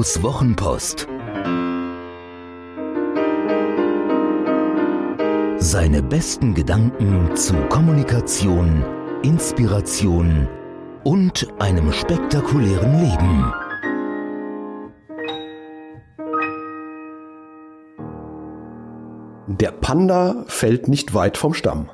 Guidos Wochenpost. Seine besten Gedanken zu Kommunikation, Inspiration und einem spektakulären Leben. Der Panda fällt nicht weit vom Stamm.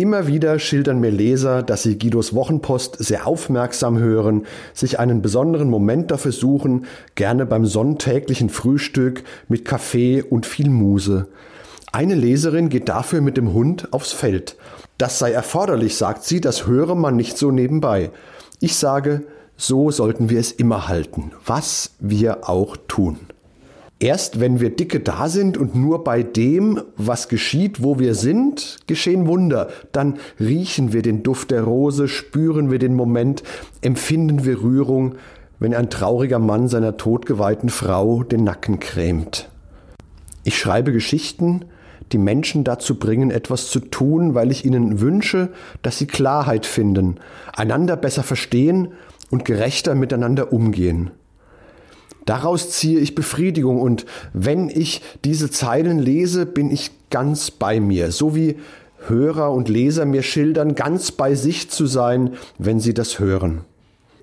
Immer wieder schildern mir Leser, dass sie Guidos Wochenpost sehr aufmerksam hören, sich einen besonderen Moment dafür suchen, gerne beim sonntäglichen Frühstück mit Kaffee und viel Muse. Eine Leserin geht dafür mit dem Hund aufs Feld. Das sei erforderlich, sagt sie, das höre man nicht so nebenbei. Ich sage, so sollten wir es immer halten, was wir auch tun. Erst wenn wir dicke da sind und nur bei dem, was geschieht, wo wir sind, geschehen Wunder. Dann riechen wir den Duft der Rose, spüren wir den Moment, empfinden wir Rührung, wenn ein trauriger Mann seiner totgeweihten Frau den Nacken krämt. Ich schreibe Geschichten, die Menschen dazu bringen, etwas zu tun, weil ich ihnen wünsche, dass sie Klarheit finden, einander besser verstehen und gerechter miteinander umgehen. Daraus ziehe ich Befriedigung und wenn ich diese Zeilen lese, bin ich ganz bei mir, so wie Hörer und Leser mir schildern, ganz bei sich zu sein, wenn sie das hören.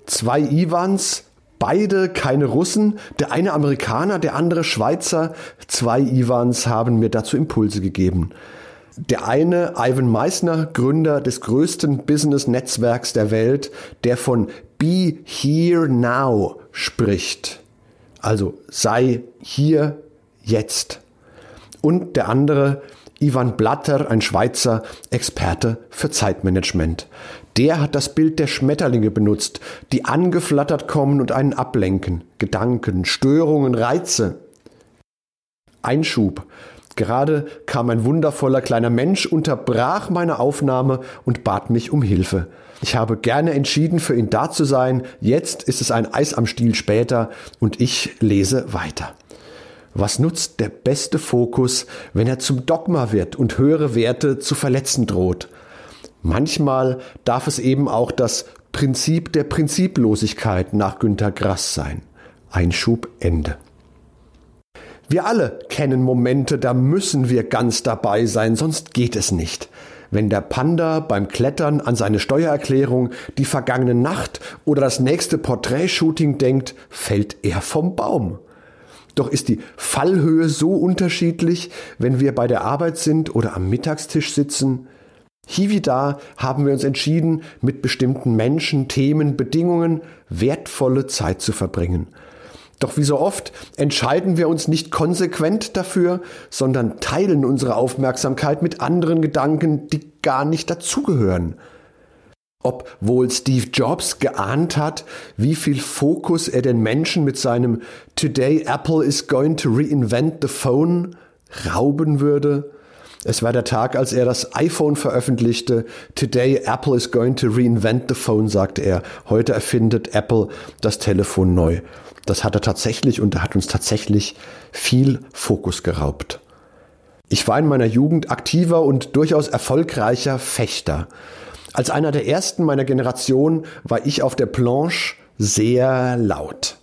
Zwei Iwans, beide keine Russen, der eine Amerikaner, der andere Schweizer, zwei Iwans haben mir dazu Impulse gegeben. Der eine, Ivan Meissner, Gründer des größten Business-Netzwerks der Welt, der von Be Here Now spricht. Also sei hier jetzt. Und der andere, Ivan Blatter, ein Schweizer Experte für Zeitmanagement. Der hat das Bild der Schmetterlinge benutzt, die angeflattert kommen und einen ablenken. Gedanken, Störungen, Reize. Einschub. Gerade kam ein wundervoller kleiner Mensch, unterbrach meine Aufnahme und bat mich um Hilfe. Ich habe gerne entschieden, für ihn da zu sein. Jetzt ist es ein Eis am Stiel später und ich lese weiter. Was nutzt der beste Fokus, wenn er zum Dogma wird und höhere Werte zu verletzen droht? Manchmal darf es eben auch das Prinzip der Prinziplosigkeit nach Günter Grass sein. Einschub Ende. Wir alle kennen Momente, da müssen wir ganz dabei sein, sonst geht es nicht. Wenn der Panda beim Klettern an seine Steuererklärung, die vergangene Nacht oder das nächste Porträtshooting denkt, fällt er vom Baum. Doch ist die Fallhöhe so unterschiedlich, wenn wir bei der Arbeit sind oder am Mittagstisch sitzen. Hier wie da haben wir uns entschieden, mit bestimmten Menschen, Themen, Bedingungen wertvolle Zeit zu verbringen. Doch wie so oft entscheiden wir uns nicht konsequent dafür, sondern teilen unsere Aufmerksamkeit mit anderen Gedanken, die gar nicht dazugehören. Ob wohl Steve Jobs geahnt hat, wie viel Fokus er den Menschen mit seinem Today Apple is going to reinvent the phone rauben würde? Es war der Tag, als er das iPhone veröffentlichte. Today Apple is going to reinvent the phone, sagte er. Heute erfindet Apple das Telefon neu. Das hat er tatsächlich und er hat uns tatsächlich viel Fokus geraubt. Ich war in meiner Jugend aktiver und durchaus erfolgreicher Fechter. Als einer der ersten meiner Generation war ich auf der Planche sehr laut.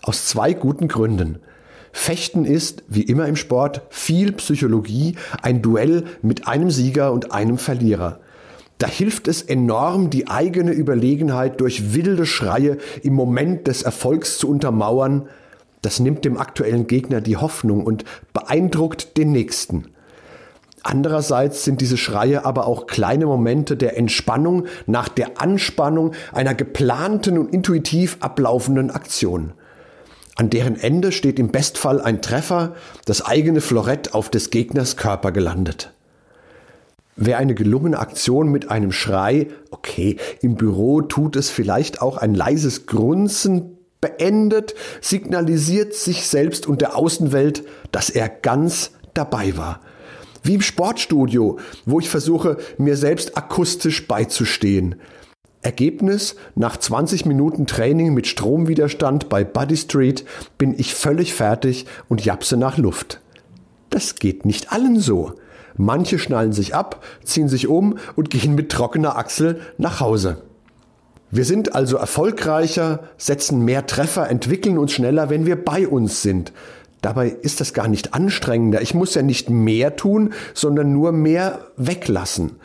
Aus zwei guten Gründen. Fechten ist, wie immer im Sport, viel Psychologie, ein Duell mit einem Sieger und einem Verlierer. Da hilft es enorm, die eigene Überlegenheit durch wilde Schreie im Moment des Erfolgs zu untermauern. Das nimmt dem aktuellen Gegner die Hoffnung und beeindruckt den Nächsten. Andererseits sind diese Schreie aber auch kleine Momente der Entspannung nach der Anspannung einer geplanten und intuitiv ablaufenden Aktion. An deren Ende steht im Bestfall ein Treffer, das eigene Florett auf des Gegners Körper gelandet. Wer eine gelungene Aktion mit einem Schrei, okay, im Büro tut es vielleicht auch ein leises Grunzen, beendet, signalisiert sich selbst und der Außenwelt, dass er ganz dabei war. Wie im Sportstudio, wo ich versuche, mir selbst akustisch beizustehen. Ergebnis, nach 20 Minuten Training mit Stromwiderstand bei Buddy Street bin ich völlig fertig und japse nach Luft. Das geht nicht allen so. Manche schnallen sich ab, ziehen sich um und gehen mit trockener Achsel nach Hause. Wir sind also erfolgreicher, setzen mehr Treffer, entwickeln uns schneller, wenn wir bei uns sind. Dabei ist das gar nicht anstrengender. Ich muss ja nicht mehr tun, sondern nur mehr weglassen.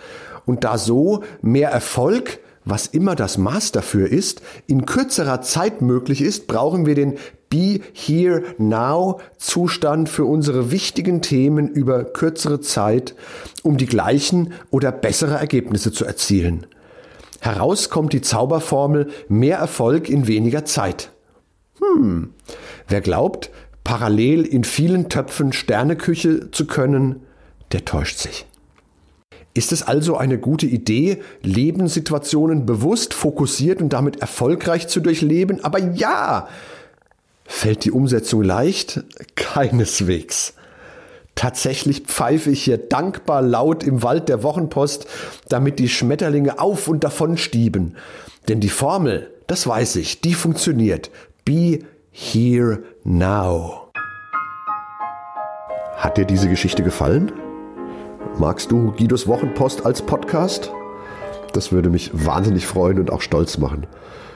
Und da so mehr Erfolg, was immer das Maß dafür ist, in kürzerer Zeit möglich ist, brauchen wir den Be Here Now Zustand für unsere wichtigen Themen über kürzere Zeit, um die gleichen oder bessere Ergebnisse zu erzielen. Heraus kommt die Zauberformel mehr Erfolg in weniger Zeit. Hm, wer glaubt, parallel in vielen Töpfen Sterneküche zu können, der täuscht sich. Ist es also eine gute Idee, Lebenssituationen bewusst, fokussiert und damit erfolgreich zu durchleben? Aber ja! Fällt die Umsetzung leicht? Keineswegs. Tatsächlich pfeife ich hier dankbar laut im Wald der Wochenpost, damit die Schmetterlinge auf und davon stieben. Denn die Formel, das weiß ich, die funktioniert. Be here now. Hat dir diese Geschichte gefallen? Magst du Guidos Wochenpost als Podcast? Das würde mich wahnsinnig freuen und auch stolz machen.